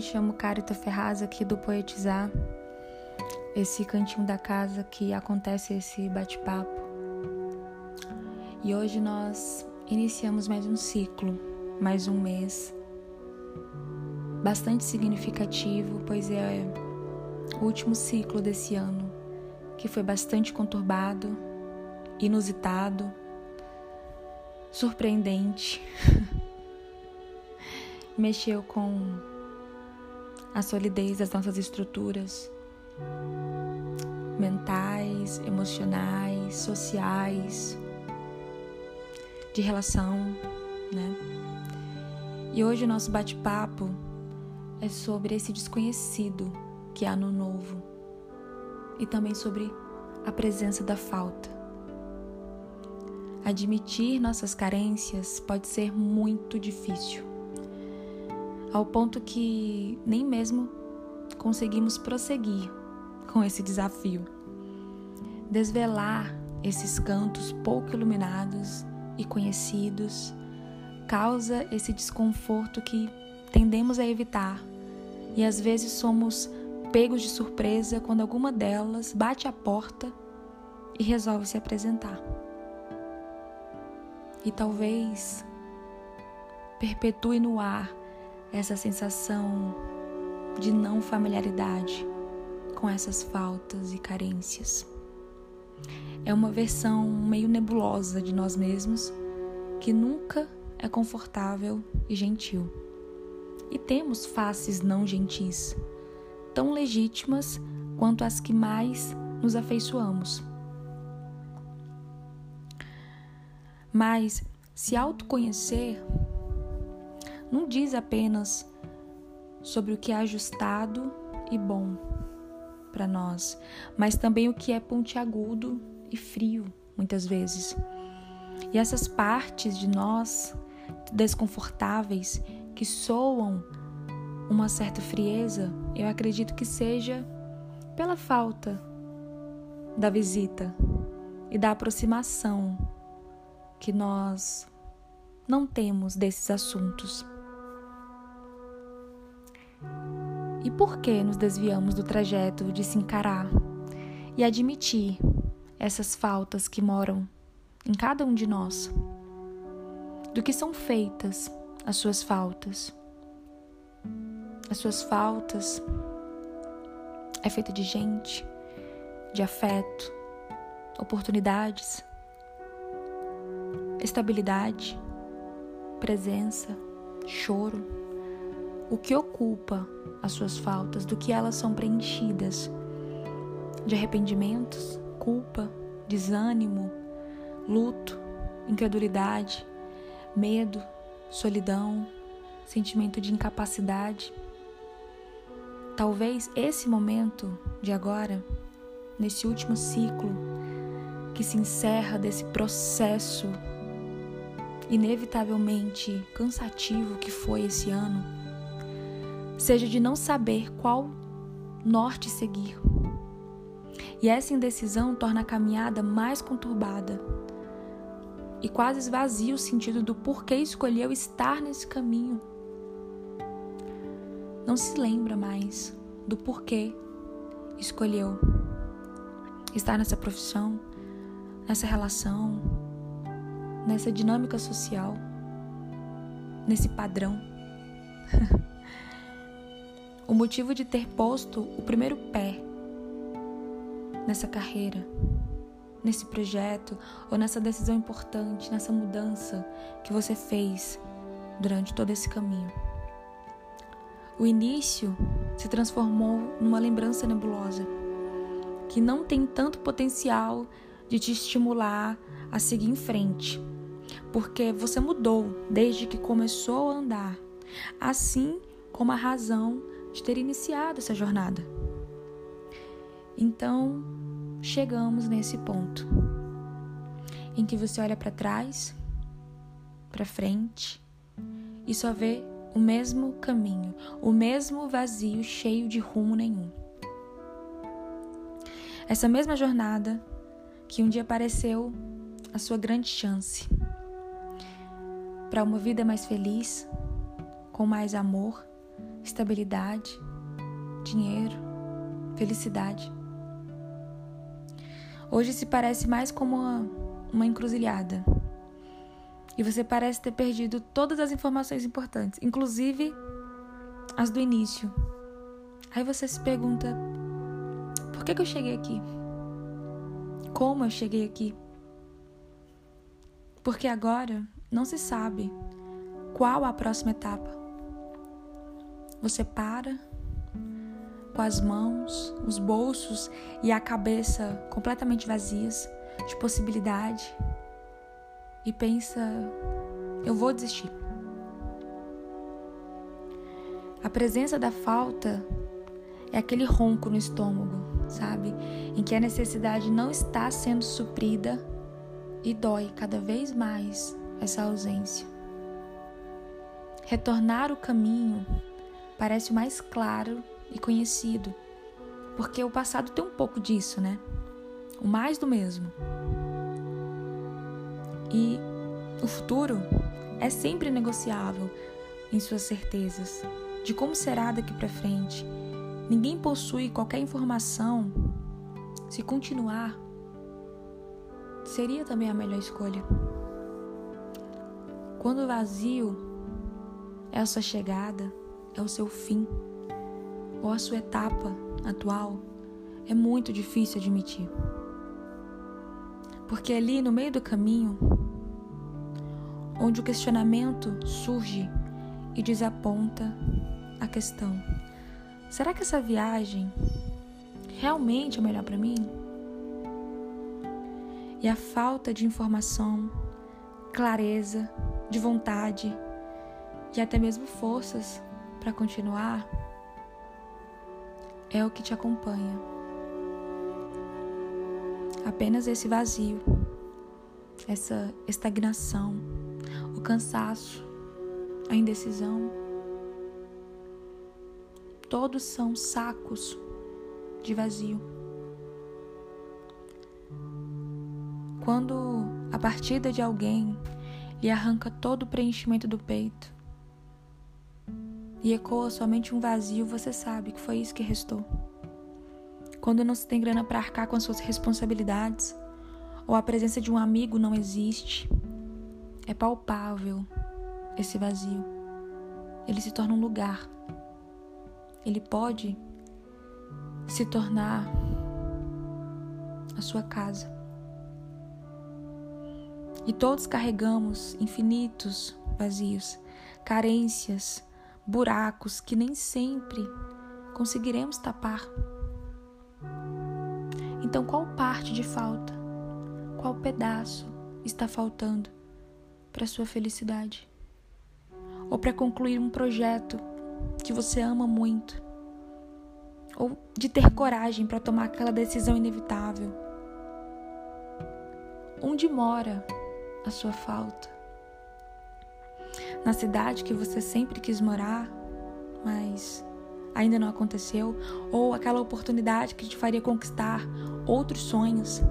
me chamo Carita Ferraz aqui do Poetizar, esse cantinho da casa que acontece esse bate-papo. E hoje nós iniciamos mais um ciclo, mais um mês, bastante significativo, pois é o último ciclo desse ano, que foi bastante conturbado, inusitado, surpreendente. Mexeu com a solidez das nossas estruturas mentais, emocionais, sociais, de relação, né? E hoje o nosso bate-papo é sobre esse desconhecido que há no novo e também sobre a presença da falta. Admitir nossas carências pode ser muito difícil ao ponto que nem mesmo conseguimos prosseguir com esse desafio. Desvelar esses cantos pouco iluminados e conhecidos causa esse desconforto que tendemos a evitar e às vezes somos pegos de surpresa quando alguma delas bate a porta e resolve se apresentar. E talvez perpetue no ar essa sensação de não familiaridade com essas faltas e carências. É uma versão meio nebulosa de nós mesmos que nunca é confortável e gentil. E temos faces não gentis, tão legítimas quanto as que mais nos afeiçoamos. Mas se autoconhecer não diz apenas sobre o que é ajustado e bom para nós, mas também o que é pontiagudo e frio, muitas vezes. E essas partes de nós desconfortáveis que soam uma certa frieza, eu acredito que seja pela falta da visita e da aproximação que nós não temos desses assuntos. E por que nos desviamos do trajeto de se encarar e admitir essas faltas que moram em cada um de nós? Do que são feitas as suas faltas? As suas faltas é feita de gente, de afeto, oportunidades, estabilidade, presença, choro o que ocupa as suas faltas, do que elas são preenchidas. De arrependimentos, culpa, desânimo, luto, incredulidade, medo, solidão, sentimento de incapacidade. Talvez esse momento de agora, nesse último ciclo que se encerra desse processo inevitavelmente cansativo que foi esse ano, seja de não saber qual norte seguir. E essa indecisão torna a caminhada mais conturbada e quase esvazia o sentido do porquê escolheu estar nesse caminho. Não se lembra mais do porquê escolheu estar nessa profissão, nessa relação, nessa dinâmica social, nesse padrão. o motivo de ter posto o primeiro pé nessa carreira, nesse projeto ou nessa decisão importante, nessa mudança que você fez durante todo esse caminho. O início se transformou numa lembrança nebulosa que não tem tanto potencial de te estimular a seguir em frente, porque você mudou desde que começou a andar, assim como a razão de ter iniciado essa jornada. Então, chegamos nesse ponto em que você olha para trás, para frente e só vê o mesmo caminho, o mesmo vazio cheio de rumo nenhum. Essa mesma jornada que um dia pareceu a sua grande chance para uma vida mais feliz, com mais amor estabilidade, dinheiro, felicidade. Hoje se parece mais como uma, uma encruzilhada. E você parece ter perdido todas as informações importantes, inclusive as do início. Aí você se pergunta: por que, que eu cheguei aqui? Como eu cheguei aqui? Porque agora não se sabe qual a próxima etapa. Você para com as mãos, os bolsos e a cabeça completamente vazias de possibilidade e pensa: eu vou desistir. A presença da falta é aquele ronco no estômago, sabe? Em que a necessidade não está sendo suprida e dói cada vez mais essa ausência. Retornar o caminho parece o mais claro e conhecido, porque o passado tem um pouco disso, né? O mais do mesmo. E o futuro é sempre negociável em suas certezas de como será daqui para frente. Ninguém possui qualquer informação. Se continuar, seria também a melhor escolha. Quando o vazio é a sua chegada, é o seu fim, ou a sua etapa atual, é muito difícil admitir. Porque ali no meio do caminho, onde o questionamento surge e desaponta a questão: será que essa viagem realmente é melhor para mim? E a falta de informação, clareza, de vontade e até mesmo forças para continuar é o que te acompanha. Apenas esse vazio, essa estagnação, o cansaço, a indecisão todos são sacos de vazio. Quando a partida de alguém lhe arranca todo o preenchimento do peito e ecoa somente um vazio, você sabe que foi isso que restou. Quando não se tem grana para arcar com as suas responsabilidades, ou a presença de um amigo não existe, é palpável esse vazio. Ele se torna um lugar ele pode se tornar a sua casa. E todos carregamos infinitos vazios, carências, buracos que nem sempre conseguiremos tapar. Então, qual parte de falta, qual pedaço está faltando para sua felicidade? Ou para concluir um projeto que você ama muito, ou de ter coragem para tomar aquela decisão inevitável. Onde mora a sua falta? Na cidade que você sempre quis morar, mas ainda não aconteceu, ou aquela oportunidade que te faria conquistar outros sonhos.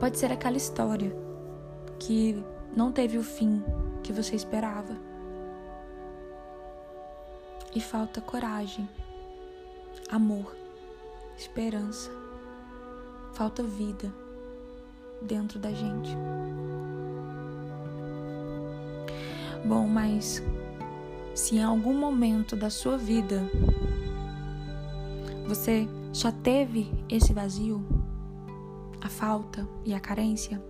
Pode ser aquela história que não teve o fim que você esperava e falta coragem, amor, esperança, falta vida dentro da gente. Bom, mas se em algum momento da sua vida você só teve esse vazio, a falta e a carência,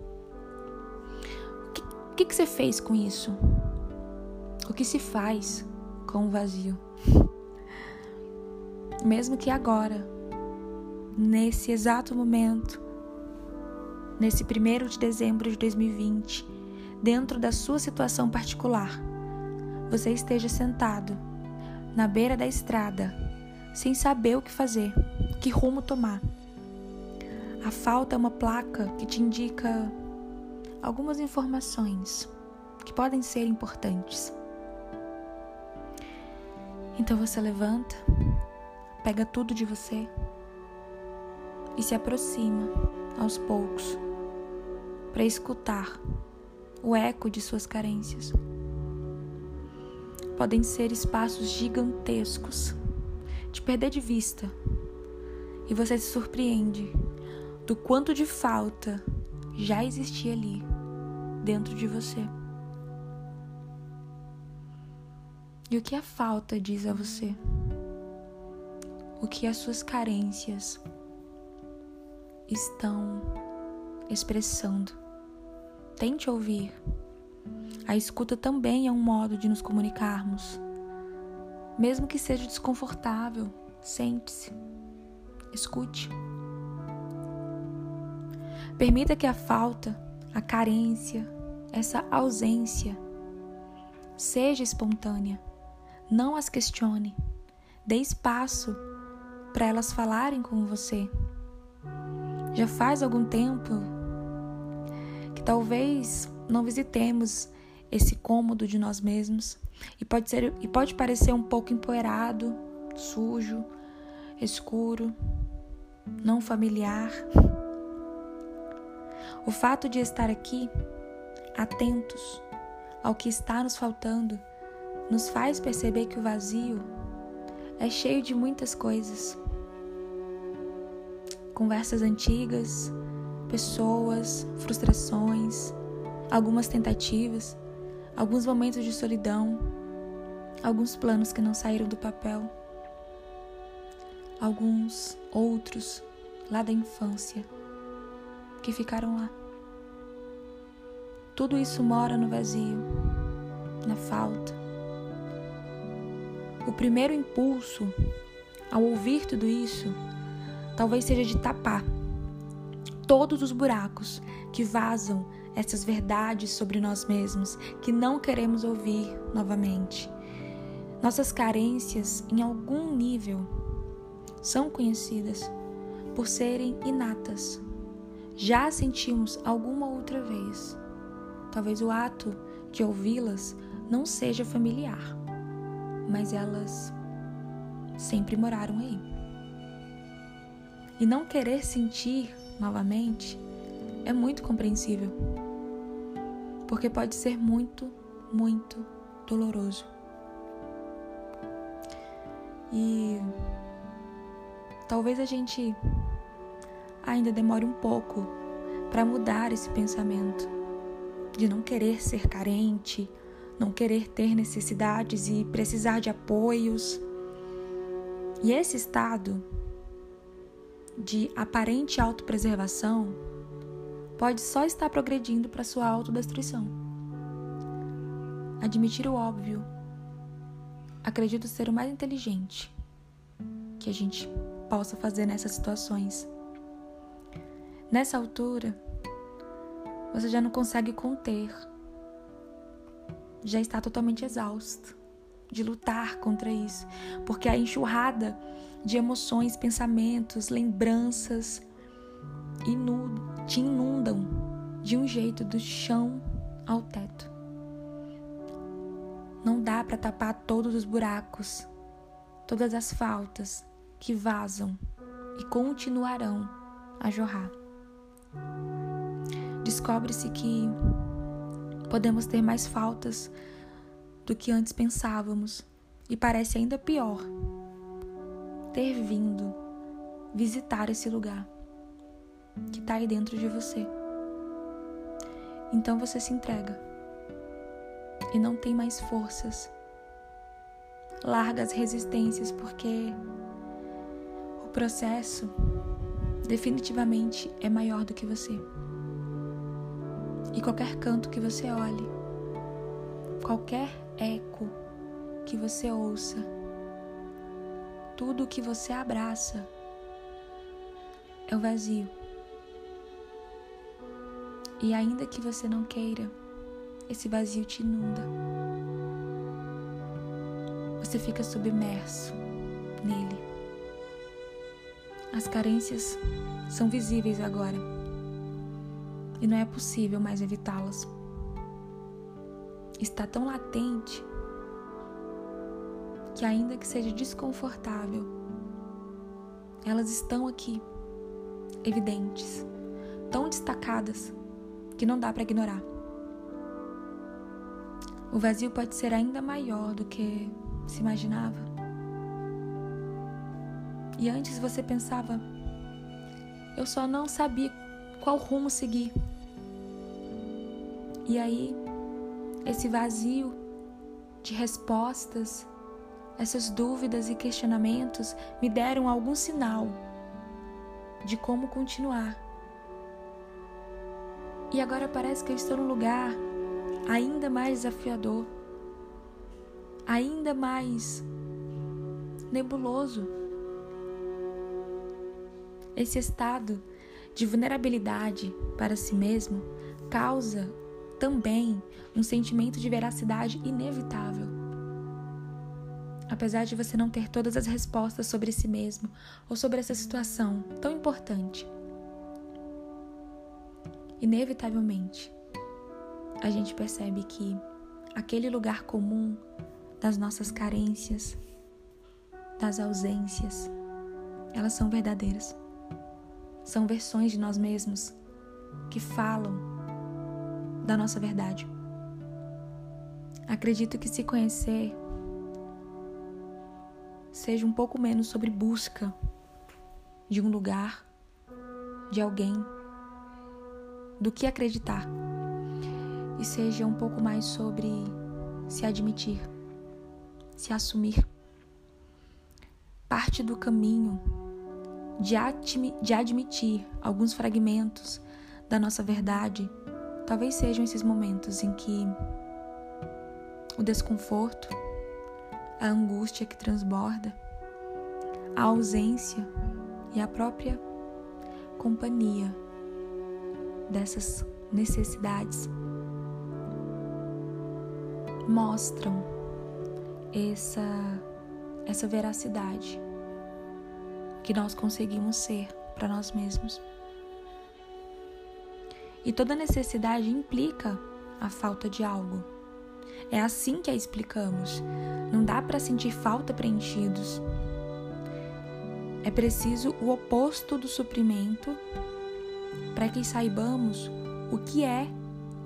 o que, que, que você fez com isso? O que se faz com o vazio? Mesmo que agora, nesse exato momento, nesse primeiro de dezembro de 2020, dentro da sua situação particular, você esteja sentado na beira da estrada, sem saber o que fazer, que rumo tomar. A falta é uma placa que te indica algumas informações que podem ser importantes. Então você levanta, pega tudo de você e se aproxima aos poucos para escutar o eco de suas carências. podem ser espaços gigantescos, de perder de vista, e você se surpreende do quanto de falta já existia ali dentro de você. E o que a falta diz a você? O que as suas carências estão expressando? Tente ouvir. A escuta também é um modo de nos comunicarmos. Mesmo que seja desconfortável, sente-se. Escute. Permita que a falta, a carência, essa ausência seja espontânea. Não as questione. Dê espaço para elas falarem com você. Já faz algum tempo talvez não visitemos esse cômodo de nós mesmos e pode ser e pode parecer um pouco empoeirado, sujo, escuro, não familiar. O fato de estar aqui, atentos ao que está nos faltando, nos faz perceber que o vazio é cheio de muitas coisas. Conversas antigas, pessoas, frustrações, algumas tentativas, alguns momentos de solidão, alguns planos que não saíram do papel, alguns outros lá da infância que ficaram lá. Tudo isso mora no vazio, na falta. O primeiro impulso ao ouvir tudo isso talvez seja de tapar todos os buracos que vazam essas verdades sobre nós mesmos que não queremos ouvir novamente. Nossas carências, em algum nível, são conhecidas por serem inatas, já sentimos alguma outra vez. Talvez o ato de ouvi-las não seja familiar, mas elas sempre moraram aí. E não querer sentir novamente é muito compreensível, porque pode ser muito, muito doloroso. E talvez a gente ainda demore um pouco para mudar esse pensamento de não querer ser carente, não querer ter necessidades e precisar de apoios. E esse estado de aparente autopreservação pode só estar progredindo para sua autodestruição. Admitir o óbvio, acredito ser o mais inteligente que a gente possa fazer nessas situações. Nessa altura, você já não consegue conter, já está totalmente exausto de lutar contra isso, porque a enxurrada de emoções, pensamentos, lembranças te inundam de um jeito do chão ao teto. Não dá para tapar todos os buracos, todas as faltas que vazam e continuarão a jorrar descobre-se que podemos ter mais faltas do que antes pensávamos e parece ainda pior ter vindo visitar esse lugar que está aí dentro de você. Então você se entrega e não tem mais forças. Larga as resistências porque o processo definitivamente é maior do que você. E qualquer canto que você olhe, qualquer eco que você ouça, tudo que você abraça é o vazio. E ainda que você não queira, esse vazio te inunda. Você fica submerso nele. As carências são visíveis agora e não é possível mais evitá-las. Está tão latente que, ainda que seja desconfortável, elas estão aqui, evidentes, tão destacadas que não dá para ignorar. o vazio pode ser ainda maior do que se imaginava. E antes você pensava, eu só não sabia qual rumo seguir. E aí, esse vazio de respostas, essas dúvidas e questionamentos me deram algum sinal de como continuar. E agora parece que eu estou num lugar ainda mais desafiador, ainda mais nebuloso. Esse estado de vulnerabilidade para si mesmo causa também um sentimento de veracidade inevitável. Apesar de você não ter todas as respostas sobre si mesmo ou sobre essa situação tão importante, inevitavelmente a gente percebe que aquele lugar comum das nossas carências, das ausências, elas são verdadeiras. São versões de nós mesmos que falam da nossa verdade. Acredito que se conhecer seja um pouco menos sobre busca de um lugar, de alguém, do que acreditar, e seja um pouco mais sobre se admitir, se assumir. Parte do caminho de, de admitir alguns fragmentos da nossa verdade Talvez sejam esses momentos em que o desconforto, a angústia que transborda, a ausência e a própria companhia dessas necessidades mostram essa essa veracidade que nós conseguimos ser para nós mesmos. E toda necessidade implica a falta de algo. É assim que a explicamos. Não dá para sentir falta preenchidos. É preciso o oposto do suprimento para que saibamos o que é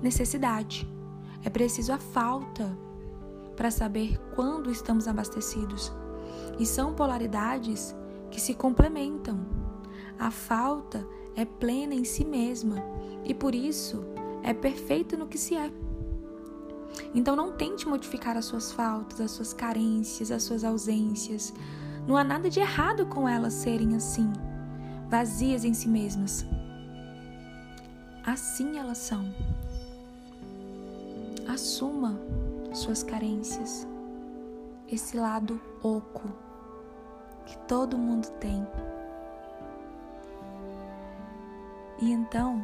necessidade. É preciso a falta para saber quando estamos abastecidos. E são polaridades que se complementam. A falta é plena em si mesma e por isso é perfeita no que se é. Então não tente modificar as suas faltas, as suas carências, as suas ausências. Não há nada de errado com elas serem assim, vazias em si mesmas. Assim elas são. Assuma suas carências, esse lado oco que todo mundo tem. E então,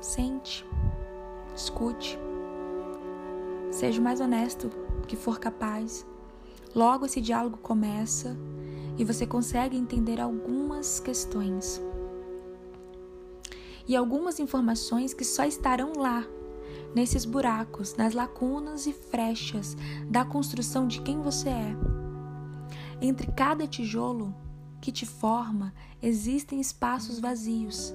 sente, escute, seja o mais honesto que for capaz. Logo esse diálogo começa e você consegue entender algumas questões e algumas informações que só estarão lá, nesses buracos, nas lacunas e frechas da construção de quem você é. Entre cada tijolo que te forma, existem espaços vazios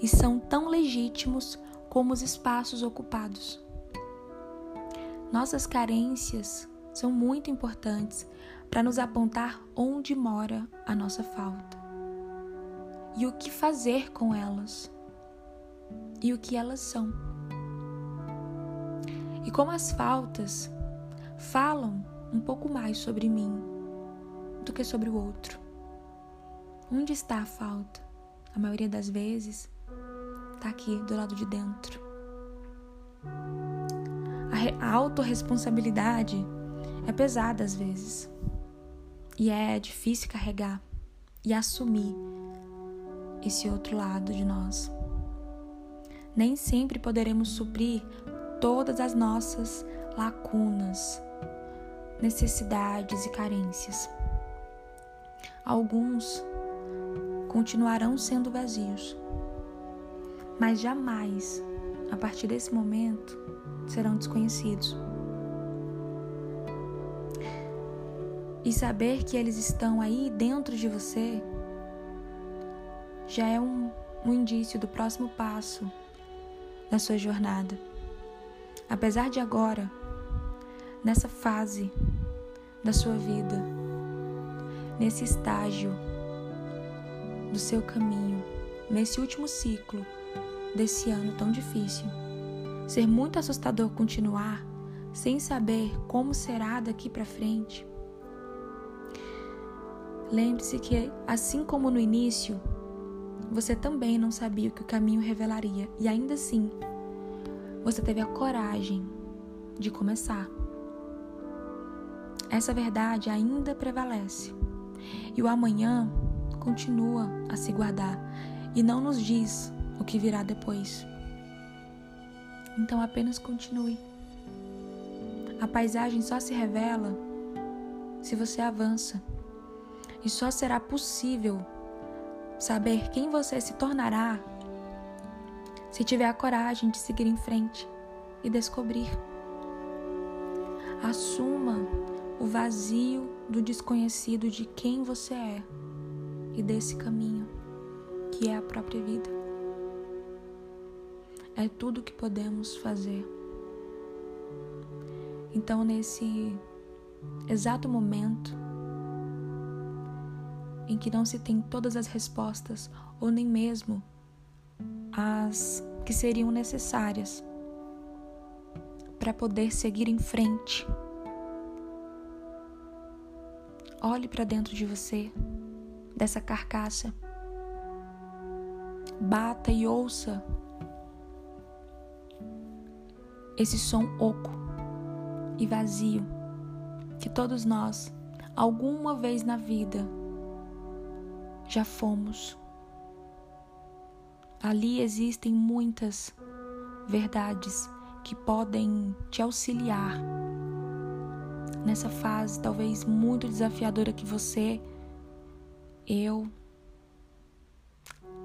e são tão legítimos como os espaços ocupados. Nossas carências são muito importantes para nos apontar onde mora a nossa falta e o que fazer com elas e o que elas são. E como as faltas falam um pouco mais sobre mim do que sobre o outro. Onde está a falta? A maioria das vezes está aqui do lado de dentro. A, autorresponsabilidade é pesada às vezes. E é difícil carregar e assumir esse outro lado de nós. Nem sempre poderemos suprir todas as nossas lacunas, necessidades e carências. Alguns continuarão sendo vazios, mas jamais, a partir desse momento, serão desconhecidos. E saber que eles estão aí dentro de você já é um, um indício do próximo passo da sua jornada. Apesar de agora nessa fase da sua vida, nesse estágio do seu caminho, nesse último ciclo desse ano tão difícil. Ser muito assustador continuar sem saber como será daqui para frente. Lembre-se que, assim como no início, você também não sabia o que o caminho revelaria, e ainda assim, você teve a coragem de começar. Essa verdade ainda prevalece, e o amanhã continua a se guardar e não nos diz o que virá depois. Então apenas continue. A paisagem só se revela se você avança e só será possível saber quem você se tornará se tiver a coragem de seguir em frente e descobrir. Assuma o vazio do desconhecido de quem você é e desse caminho que é a própria vida. É tudo que podemos fazer. Então, nesse exato momento, em que não se tem todas as respostas ou nem mesmo as que seriam necessárias para poder seguir em frente. Olhe para dentro de você, dessa carcaça. Bata e ouça esse som oco e vazio que todos nós, alguma vez na vida, já fomos. Ali existem muitas verdades que podem te auxiliar nessa fase talvez muito desafiadora que você, eu,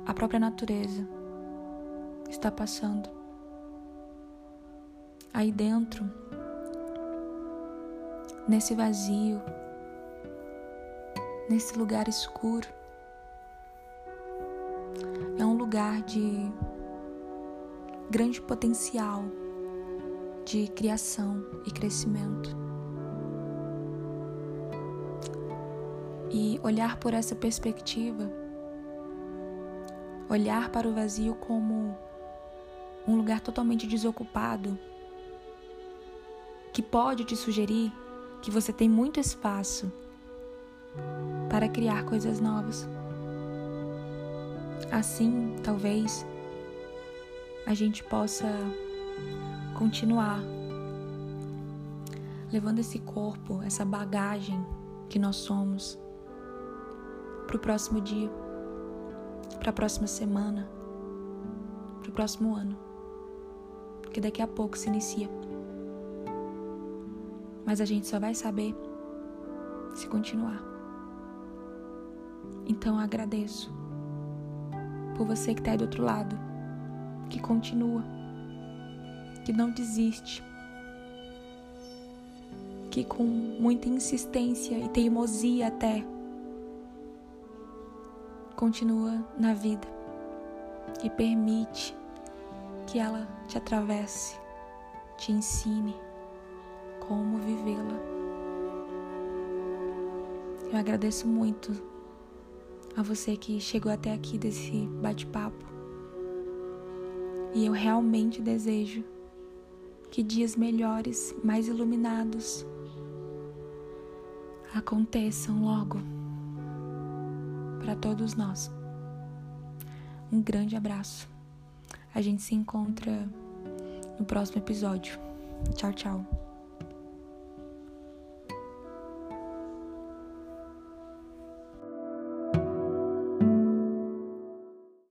a própria natureza está passando. Aí dentro, nesse vazio, nesse lugar escuro, é um lugar de grande potencial de criação e crescimento. E olhar por essa perspectiva, olhar para o vazio como um lugar totalmente desocupado, que pode te sugerir que você tem muito espaço para criar coisas novas. Assim, talvez a gente possa continuar levando esse corpo, essa bagagem que nós somos para o próximo dia, para a próxima semana, para o próximo ano, que daqui a pouco se inicia. Mas a gente só vai saber se continuar. Então agradeço por você que está aí do outro lado, que continua, que não desiste, que com muita insistência e teimosia até continua na vida e permite que ela te atravesse, te ensine como vivê-la. Eu agradeço muito a você que chegou até aqui desse bate-papo. E eu realmente desejo que dias melhores, mais iluminados, aconteçam logo para todos nós. Um grande abraço. A gente se encontra no próximo episódio. Tchau, tchau.